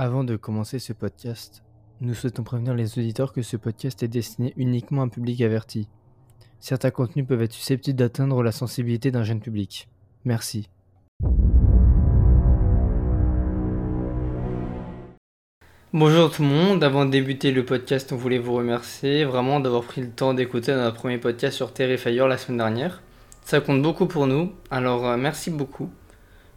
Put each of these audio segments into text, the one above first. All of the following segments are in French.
Avant de commencer ce podcast, nous souhaitons prévenir les auditeurs que ce podcast est destiné uniquement à un public averti. Certains contenus peuvent être susceptibles d'atteindre la sensibilité d'un jeune public. Merci. Bonjour tout le monde, avant de débuter le podcast, on voulait vous remercier vraiment d'avoir pris le temps d'écouter notre premier podcast sur Terrifier la semaine dernière. Ça compte beaucoup pour nous, alors euh, merci beaucoup.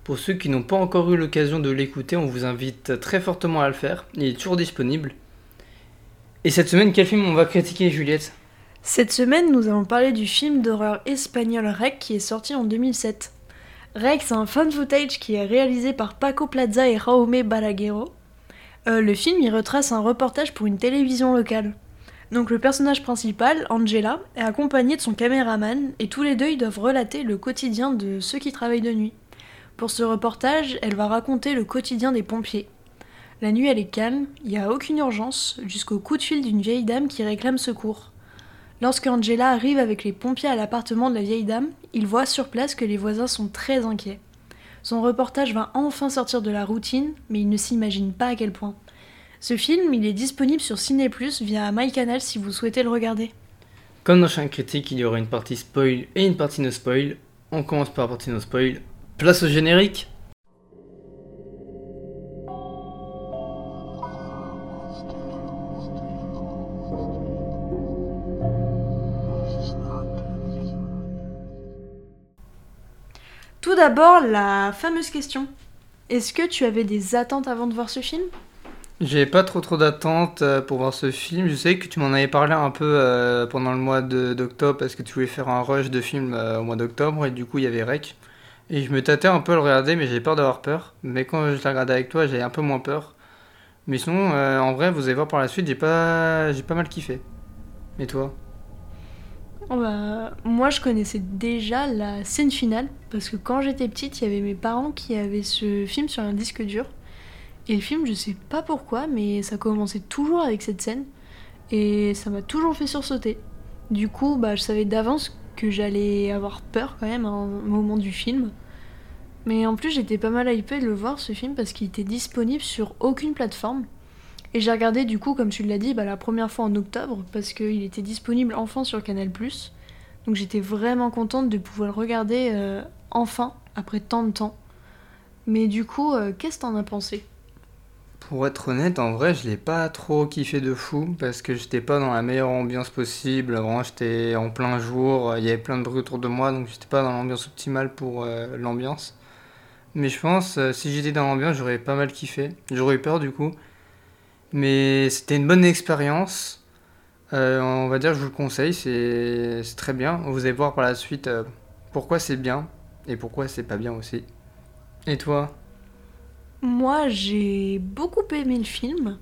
Pour ceux qui n'ont pas encore eu l'occasion de l'écouter, on vous invite très fortement à le faire. Il est toujours disponible. Et cette semaine, quel film on va critiquer, Juliette? Cette semaine, nous allons parler du film d'horreur espagnol Rec qui est sorti en 2007. Rec, c'est un fan footage qui est réalisé par Paco Plaza et Jaume Balaguerro. Euh, le film y retrace un reportage pour une télévision locale. Donc le personnage principal, Angela, est accompagné de son caméraman et tous les deux ils doivent relater le quotidien de ceux qui travaillent de nuit. Pour ce reportage, elle va raconter le quotidien des pompiers. La nuit elle est calme, il n'y a aucune urgence, jusqu'au coup de fil d'une vieille dame qui réclame secours. Lorsque Angela arrive avec les pompiers à l'appartement de la vieille dame, il voit sur place que les voisins sont très inquiets. Son reportage va enfin sortir de la routine, mais il ne s'imagine pas à quel point. Ce film, il est disponible sur Ciné via MyCanal si vous souhaitez le regarder. Comme dans chaque critique, il y aura une partie spoil et une partie no spoil. On commence par la partie no spoil. Place au générique Tout d'abord, la fameuse question. Est-ce que tu avais des attentes avant de voir ce film? J'ai pas trop trop d'attentes euh, pour voir ce film. Je sais que tu m'en avais parlé un peu euh, pendant le mois d'octobre parce que tu voulais faire un rush de film euh, au mois d'octobre et du coup il y avait Rec. Et je me tâtais un peu à le regarder mais j'avais peur d'avoir peur. Mais quand je l'ai regardé avec toi j'avais un peu moins peur. Mais sinon euh, en vrai vous allez voir par la suite j'ai pas, j'ai pas mal kiffé. Et toi? Oh bah, Moi, je connaissais déjà la scène finale, parce que quand j'étais petite, il y avait mes parents qui avaient ce film sur un disque dur. Et le film, je sais pas pourquoi, mais ça commençait toujours avec cette scène. Et ça m'a toujours fait sursauter. Du coup, bah, je savais d'avance que j'allais avoir peur quand même à un moment du film. Mais en plus, j'étais pas mal hypée de le voir ce film parce qu'il était disponible sur aucune plateforme. Et j'ai regardé du coup, comme tu l'as dit, bah, la première fois en octobre parce qu'il était disponible enfin sur Canal+. Donc j'étais vraiment contente de pouvoir le regarder euh, enfin après tant de temps. Mais du coup, euh, qu'est-ce que t'en as pensé? Pour être honnête, en vrai, je l'ai pas trop kiffé de fou parce que j'étais pas dans la meilleure ambiance possible. Vraiment, j'étais en plein jour, il y avait plein de bruit autour de moi, donc j'étais pas dans l'ambiance optimale pour euh, l'ambiance. Mais je pense, euh, si j'étais dans l'ambiance, j'aurais pas mal kiffé. J'aurais eu peur du coup. Mais c'était une bonne expérience. Euh, on va dire, je vous le conseille, c'est très bien. Vous allez voir par la suite euh, pourquoi c'est bien et pourquoi c'est pas bien aussi. Et toi? Moi, j'ai beaucoup aimé le film.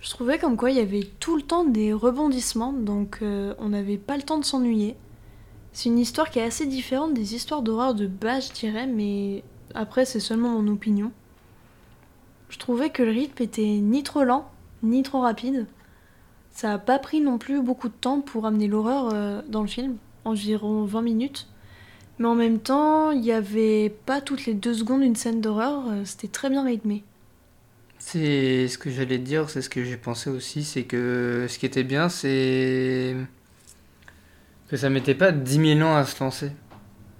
Je trouvais comme quoi il y avait tout le temps des rebondissements, donc on n'avait pas le temps de s'ennuyer. C'est une histoire qui est assez différente des histoires d'horreur de base, je dirais, mais après, c'est seulement mon opinion. Je trouvais que le rythme était ni trop lent, ni trop rapide. Ça a pas pris non plus beaucoup de temps pour amener l'horreur euh, dans le film, environ 20 minutes. Mais en même temps, il y avait pas toutes les deux secondes une scène d'horreur, euh, c'était très bien rythmé. C'est ce que j'allais dire, c'est ce que j'ai pensé aussi, c'est que ce qui était bien, c'est que ça mettait pas 10 000 ans à se lancer.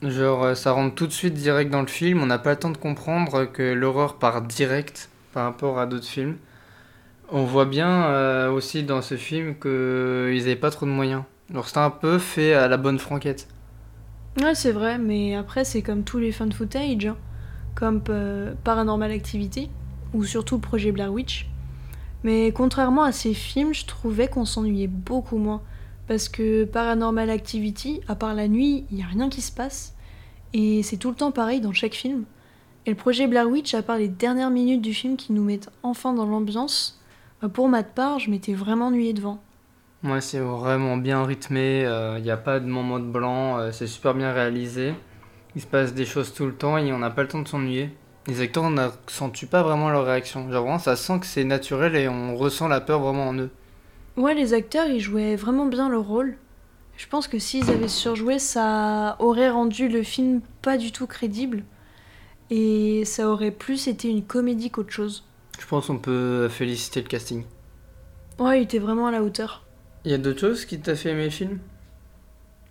Genre, euh, ça rentre tout de suite direct dans le film, on n'a pas le temps de comprendre que l'horreur part direct par rapport à d'autres films. On voit bien euh, aussi dans ce film qu'ils avaient pas trop de moyens. Alors c'était un peu fait à la bonne franquette. Ouais, c'est vrai, mais après, c'est comme tous les fans footage, hein. comme euh, Paranormal Activity, ou surtout projet Blair Witch. Mais contrairement à ces films, je trouvais qu'on s'ennuyait beaucoup moins. Parce que Paranormal Activity, à part la nuit, il n'y a rien qui se passe. Et c'est tout le temps pareil dans chaque film. Et le projet Blair Witch, à part les dernières minutes du film qui nous mettent enfin dans l'ambiance, bah, pour ma part, je m'étais vraiment ennuyée devant. Ouais, c'est vraiment bien rythmé, il n'y a pas de moment de blanc, euh, c'est super bien réalisé. Il se passe des choses tout le temps et on n'a pas le temps de s'ennuyer. Les acteurs, on n'accentue pas vraiment leur réaction. Genre vraiment, ça sent que c'est naturel et on ressent la peur vraiment en eux. Ouais, les acteurs, ils jouaient vraiment bien leur rôle. Je pense que s'ils avaient surjoué, ça aurait rendu le film pas du tout crédible. Et ça aurait plus été une comédie qu'autre chose. Je pense qu'on peut féliciter le casting. Ouais, il était vraiment à la hauteur. Il y a d'autres choses qui t'a fait aimer le film?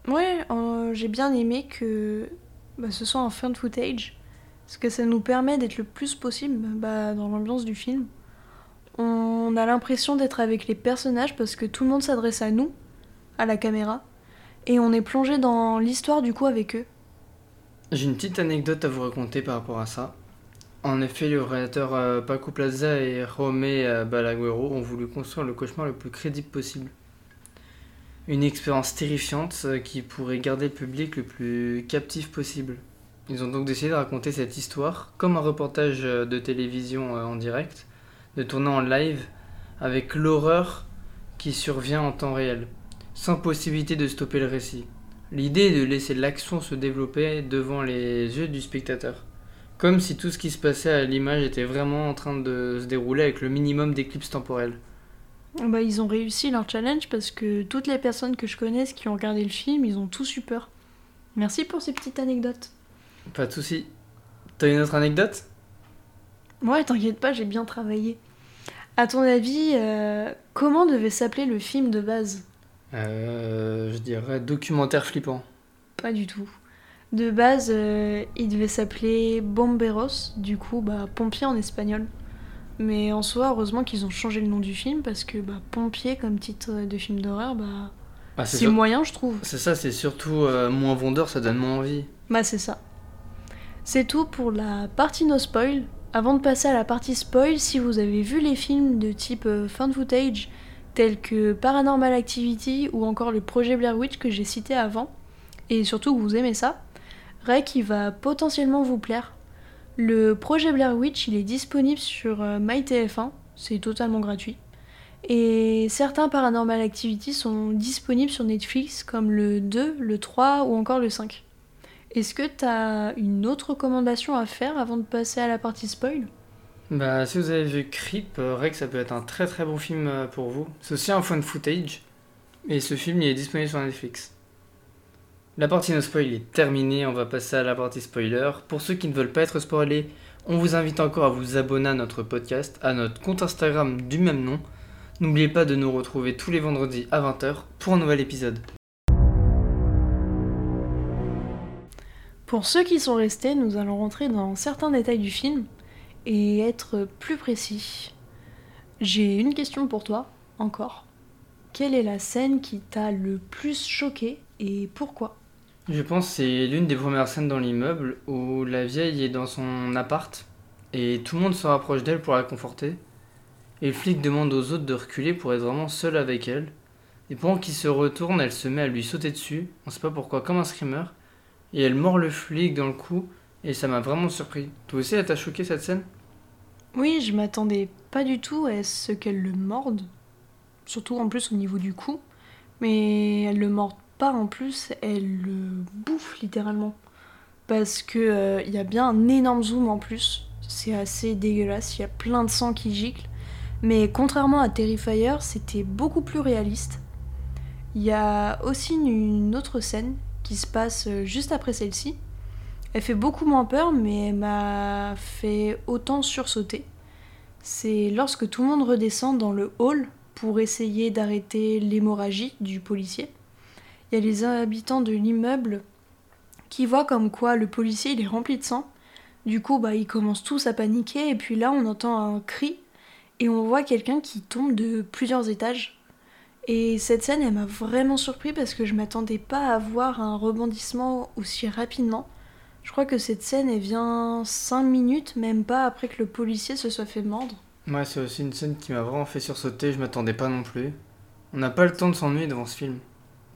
Ouais, euh, j'ai bien aimé que bah, ce soit en fin de footage, parce que ça nous permet d'être le plus possible bah, dans l'ambiance du film. On a l'impression d'être avec les personnages parce que tout le monde s'adresse à nous, à la caméra, et on est plongé dans l'histoire du coup avec eux. J'ai une petite anecdote à vous raconter par rapport à ça. En effet, le réalisateur euh, Paco Plaza et Romé euh, Balaguero ont voulu construire le cauchemar le plus crédible possible. Une expérience terrifiante euh, qui pourrait garder le public le plus captif possible. Ils ont donc décidé de raconter cette histoire comme un reportage de télévision en direct, de tourner en live avec l'horreur qui survient en temps réel, sans possibilité de stopper le récit. L'idée est de laisser l'action se développer devant les yeux du spectateur. Comme si tout ce qui se passait à l'image était vraiment en train de se dérouler avec le minimum d'éclipse temporelle. Bah, ils ont réussi leur challenge parce que toutes les personnes que je connaisse qui ont regardé le film, ils ont tous eu peur. Merci pour ces petites anecdotes. Pas de soucis. T'as une autre anecdote? Ouais, t'inquiète pas, j'ai bien travaillé. À ton avis, euh, comment devait s'appeler le film de base? Euh, Je dirais documentaire flippant. Pas du tout. De base, euh, il devait s'appeler Bomberos, du coup, bah, pompier en espagnol. Mais en soi, heureusement qu'ils ont changé le nom du film parce que bah, pompier comme titre de film d'horreur, bah, Ah, c'est moyen, je trouve. C'est ça, c'est surtout moins vendeur, ça donne moins envie. Bah, c'est ça. C'est tout pour la partie no spoil. Avant de passer à la partie spoil, si vous avez vu les films de type euh, fan footage, tels que Paranormal Activity ou encore le projet Blair Witch que j'ai cité avant, et surtout que vous aimez ça, Rec il va potentiellement vous plaire. Le projet Blair Witch il est disponible sur euh, MyTF1, c'est totalement gratuit. Et certains Paranormal Activity sont disponibles sur Netflix comme le 2, le 3 ou encore le 5. Est-ce que t'as une autre recommandation à faire avant de passer à la partie spoil? Bah, si vous avez vu Creep, euh, Rex, ça peut être un très très bon film euh, pour vous. C'est aussi un fun footage. Et ce film, il est disponible sur Netflix. La partie no spoil est terminée, on va passer à la partie spoiler. Pour ceux qui ne veulent pas être spoilés, on vous invite encore à vous abonner à notre podcast, à notre compte Instagram du même nom. N'oubliez pas de nous retrouver tous les vendredis à 20h pour un nouvel épisode. Pour ceux qui sont restés, nous allons rentrer dans certains détails du film et être plus précis. J'ai une question pour toi, encore. Quelle est la scène qui t'a le plus choqué et pourquoi? Je pense que c'est l'une des premières scènes dans l'immeuble où la vieille est dans son appart et tout le monde se rapproche d'elle pour la conforter. Et le flic demande aux autres de reculer pour être vraiment seul avec elle. Et pendant qu'il se retourne, elle se met à lui sauter dessus, on sait pas pourquoi, comme un screamer. Et elle mord le flic dans le cou et ça m'a vraiment surpris. Toi aussi, elle t'a choqué cette scène? Oui, je m'attendais pas du tout à ce qu'elle le morde, surtout en plus au niveau du cou, mais elle le morde pas en plus, elle le bouffe littéralement. Parce que euh, il y a bien un énorme zoom en plus, c'est assez dégueulasse, il y a plein de sang qui gicle. Mais contrairement à Terrifier, c'était beaucoup plus réaliste. Il y a aussi une autre scène qui se passe euh, juste après celle-ci. Elle fait beaucoup moins peur, mais elle m'a fait autant sursauter. C'est lorsque tout le monde redescend dans le hall pour essayer d'arrêter l'hémorragie du policier. Il y a les habitants de l'immeuble qui voient comme quoi le policier il est rempli de sang. Du coup, bah, ils commencent tous à paniquer et puis là on entend un cri et on voit quelqu'un qui tombe de plusieurs étages. Et cette scène, elle m'a vraiment surpris parce que je m'attendais pas à voir un rebondissement aussi rapidement. Je crois que cette scène, elle vient 5 minutes, même pas après que le policier se soit fait mordre. Ouais, c'est aussi une scène qui m'a vraiment fait sursauter, je m'attendais pas non plus. On n'a pas le temps de s'ennuyer devant ce film.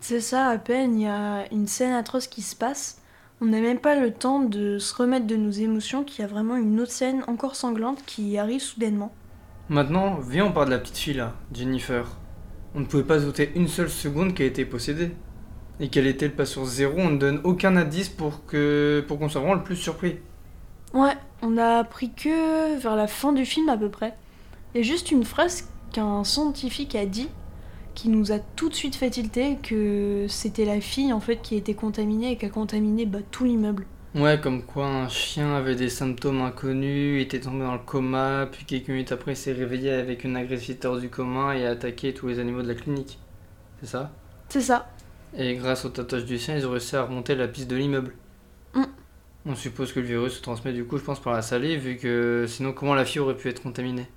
C'est ça, à peine, il y a une scène atroce qui se passe. On n'a même pas le temps de se remettre de nos émotions qu'il y a vraiment une autre scène encore sanglante qui arrive soudainement. Maintenant, viens, on parle de la petite fille là, Jennifer. On ne pouvait pas douter une seule seconde qu'elle était possédée. Et qu'elle était le pas sur zéro, on ne donne aucun indice pour que pour qu'on soit vraiment le plus surpris. Ouais, on a appris que vers la fin du film à peu près. Il y a juste une phrase qu'un scientifique a dit qui nous a tout de suite fait tilter que c'était la fille en fait qui était contaminée et qui a contaminé bah, tout l'immeuble. Ouais, comme quoi un chien avait des symptômes inconnus, était tombé dans le coma, puis quelques minutes après il s'est réveillé avec une agressivité hors du commun et a attaqué tous les animaux de la clinique. C'est ça? C'est ça. Et grâce au tatouage du chien, ils ont réussi à remonter la piste de l'immeuble. Mm. On suppose que le virus se transmet du coup, je pense, par la salive, vu que sinon comment la fille aurait pu être contaminée?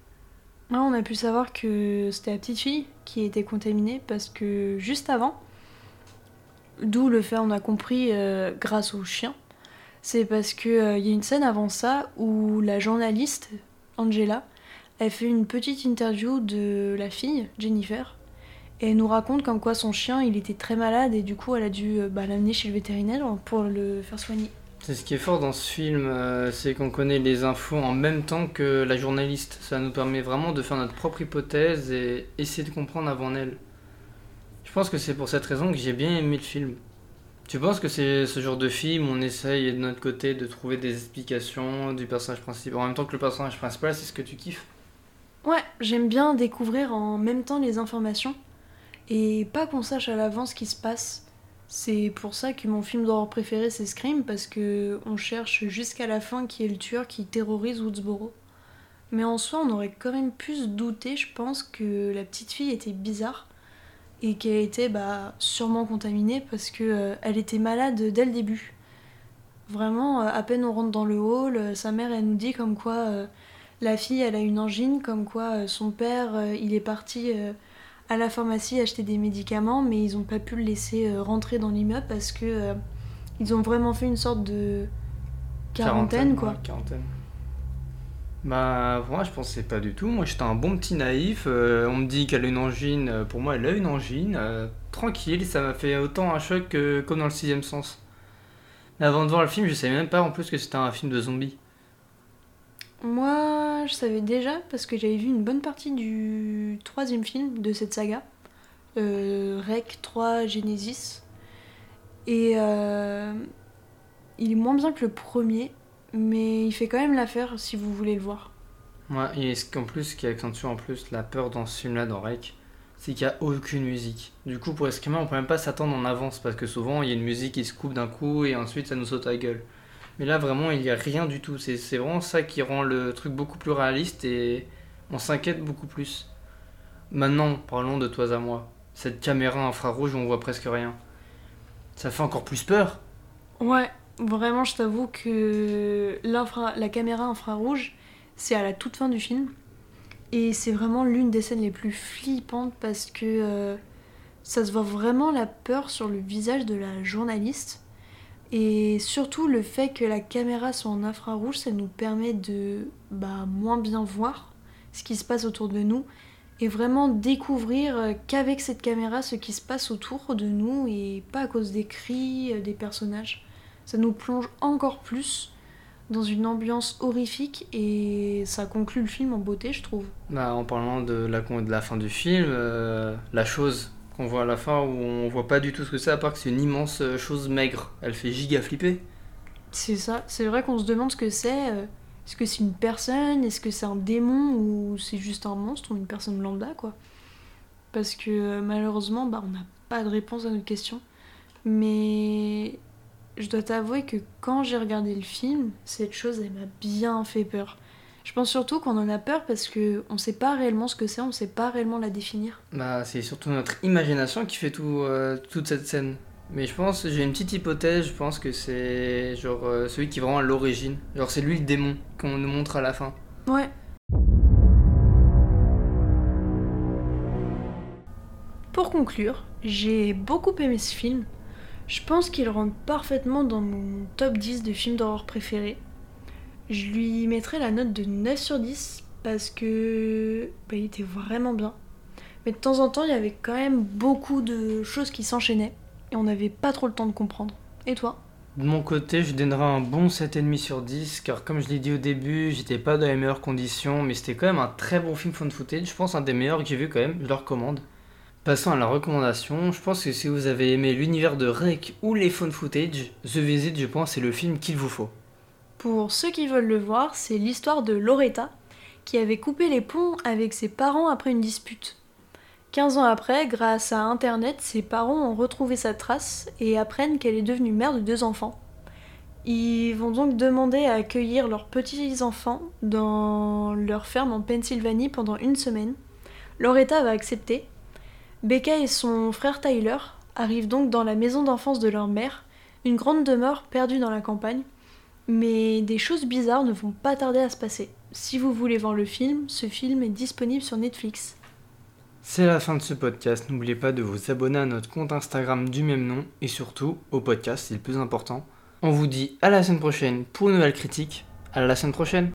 Ouais, on a pu savoir que c'était la petite fille qui était contaminée parce que juste avant, d'où le fait on a compris euh, grâce au chien, c'est parce qu'il il y a une scène avant ça où la journaliste Angela elle fait une petite interview de la fille Jennifer et elle nous raconte comme quoi son chien il était très malade et du coup elle a dû euh, bah, l'amener chez le vétérinaire pour le faire soigner. C'est ce qui est fort dans ce film, euh, c'est qu'on connaît les infos en même temps que la journaliste. Ça nous permet vraiment de faire notre propre hypothèse et essayer de comprendre avant elle. Je pense que c'est pour cette raison que j'ai bien aimé le film. Tu penses que c'est ce genre de film on essaye de notre côté de trouver des explications du personnage principal en même temps que le personnage principal, c'est ce que tu kiffes? Ouais, j'aime bien découvrir en même temps les informations et pas qu'on sache à l'avance ce qui se passe. C'est pour ça que mon film d'horreur préféré c'est Scream parce que on cherche jusqu'à la fin qui est le tueur qui terrorise Woodsboro. Mais en soi, on aurait quand même pu se douter, je pense, que la petite fille était bizarre et qu'elle était bah, sûrement contaminée parce que euh, elle était malade dès le début. Vraiment, euh, à peine on rentre dans le hall, euh, sa mère elle nous dit comme quoi euh, la fille elle a une angine, comme quoi euh, son père il est parti à la pharmacie acheter des médicaments, mais ils ont pas pu le laisser rentrer dans l'immeuble parce que ils ont vraiment fait une sorte de quarantaine, quoi. ouais, quarantaine. Bah, moi je pensais pas du tout. Moi j'étais un bon petit naïf. euh, on me dit qu'elle a une angine. euh, Pour moi, elle a une angine. euh, tranquille, ça m'a fait autant un choc que comme dans le sixième sens. Mais avant de voir le film, je savais même pas en plus que c'était un film de zombies. Moi, je savais déjà parce que j'avais vu une bonne partie du troisième film de cette saga, Rec 3 Genesis. Et euh, il est moins bien que le premier, mais il fait quand même l'affaire si vous voulez le voir. Ouais, et ce qu'en plus, ce qui accentue en plus la peur dans ce film-là, dans Rec, c'est qu'il n'y a aucune musique. Du coup, pour Escrima, on peut même pas s'attendre en avance parce que souvent il y a une musique qui se coupe d'un coup et ensuite ça nous saute à la gueule. Mais là, vraiment, il n'y a rien du tout. C'est vraiment ça qui rend le truc beaucoup plus réaliste et on s'inquiète beaucoup plus. Maintenant, parlons de toi à moi. Cette caméra infrarouge où on voit presque rien. Ça fait encore plus peur. Ouais, vraiment, je t'avoue que la caméra infrarouge, c'est à la toute fin du film. Et c'est vraiment l'une des scènes les plus flippantes parce que euh, ça se voit vraiment la peur sur le visage de la journaliste. Et surtout le fait que la caméra soit en infrarouge, ça nous permet de bah, moins bien voir ce qui se passe autour de nous et vraiment découvrir euh, qu'avec cette caméra ce qui se passe autour de nous et pas à cause des cris euh, des personnages. Ça nous plonge encore plus dans une ambiance horrifique et ça conclut le film en beauté, je trouve. Bah, en parlant de la, de la fin du film, euh, la chose qu'on voit à la fin où on voit pas du tout ce que c'est, à part que c'est une immense euh, chose maigre. Elle fait giga flipper. C'est ça, c'est vrai qu'on se demande ce que c'est. euh, Est-ce que c'est une personne Est-ce que c'est un démon Ou c'est juste un monstre ou une personne lambda, quoi Parce que malheureusement, bah, on n'a pas de réponse à notre question. Mais je dois t'avouer que quand j'ai regardé le film, cette chose, elle m'a bien fait peur. Je pense surtout qu'on en a peur parce que on sait pas réellement ce que c'est, on sait pas réellement la définir. Bah, c'est surtout notre imagination qui fait tout, euh, toute cette scène. Mais je pense, j'ai une petite hypothèse, je pense que c'est genre euh, celui qui est vraiment à l'origine. Genre c'est lui le démon qu'on nous montre à la fin. Ouais. Pour conclure, j'ai beaucoup aimé ce film. Je pense qu'il rentre parfaitement dans mon top 10 de films d'horreur préférés. Je lui mettrai la note de 9 sur 10 parce que bah, il était vraiment bien. Mais de temps en temps, il y avait quand même beaucoup de choses qui s'enchaînaient et on n'avait pas trop le temps de comprendre. Et toi? De mon côté, je donnerai un bon 7,5 sur 10, car comme je l'ai dit au début, j'étais pas dans les meilleures conditions, mais c'était quand même un très bon film found footage, je pense un des meilleurs que j'ai vu quand même, je le recommande. Passons à la recommandation, je pense que si vous avez aimé l'univers de Rec ou les found footage, The Visit, je pense, c'est le film qu'il vous faut. Pour ceux qui veulent le voir, c'est l'histoire de Loretta, qui avait coupé les ponts avec ses parents après une dispute. 15 ans après, grâce à Internet, ses parents ont retrouvé sa trace et apprennent qu'elle est devenue mère de deux enfants. Ils vont donc demander à accueillir leurs petits-enfants dans leur ferme en Pennsylvanie pendant une semaine. Loretta va accepter. Becca et son frère Tyler arrivent donc dans la maison d'enfance de leur mère, une grande demeure perdue dans la campagne. Mais des choses bizarres ne vont pas tarder à se passer. Si vous voulez voir le film, ce film est disponible sur Netflix. C'est la fin de ce podcast. N'oubliez pas de vous abonner à notre compte Instagram du même nom et surtout au podcast, c'est le plus important. On vous dit à la semaine prochaine pour une nouvelle critique. À la semaine prochaine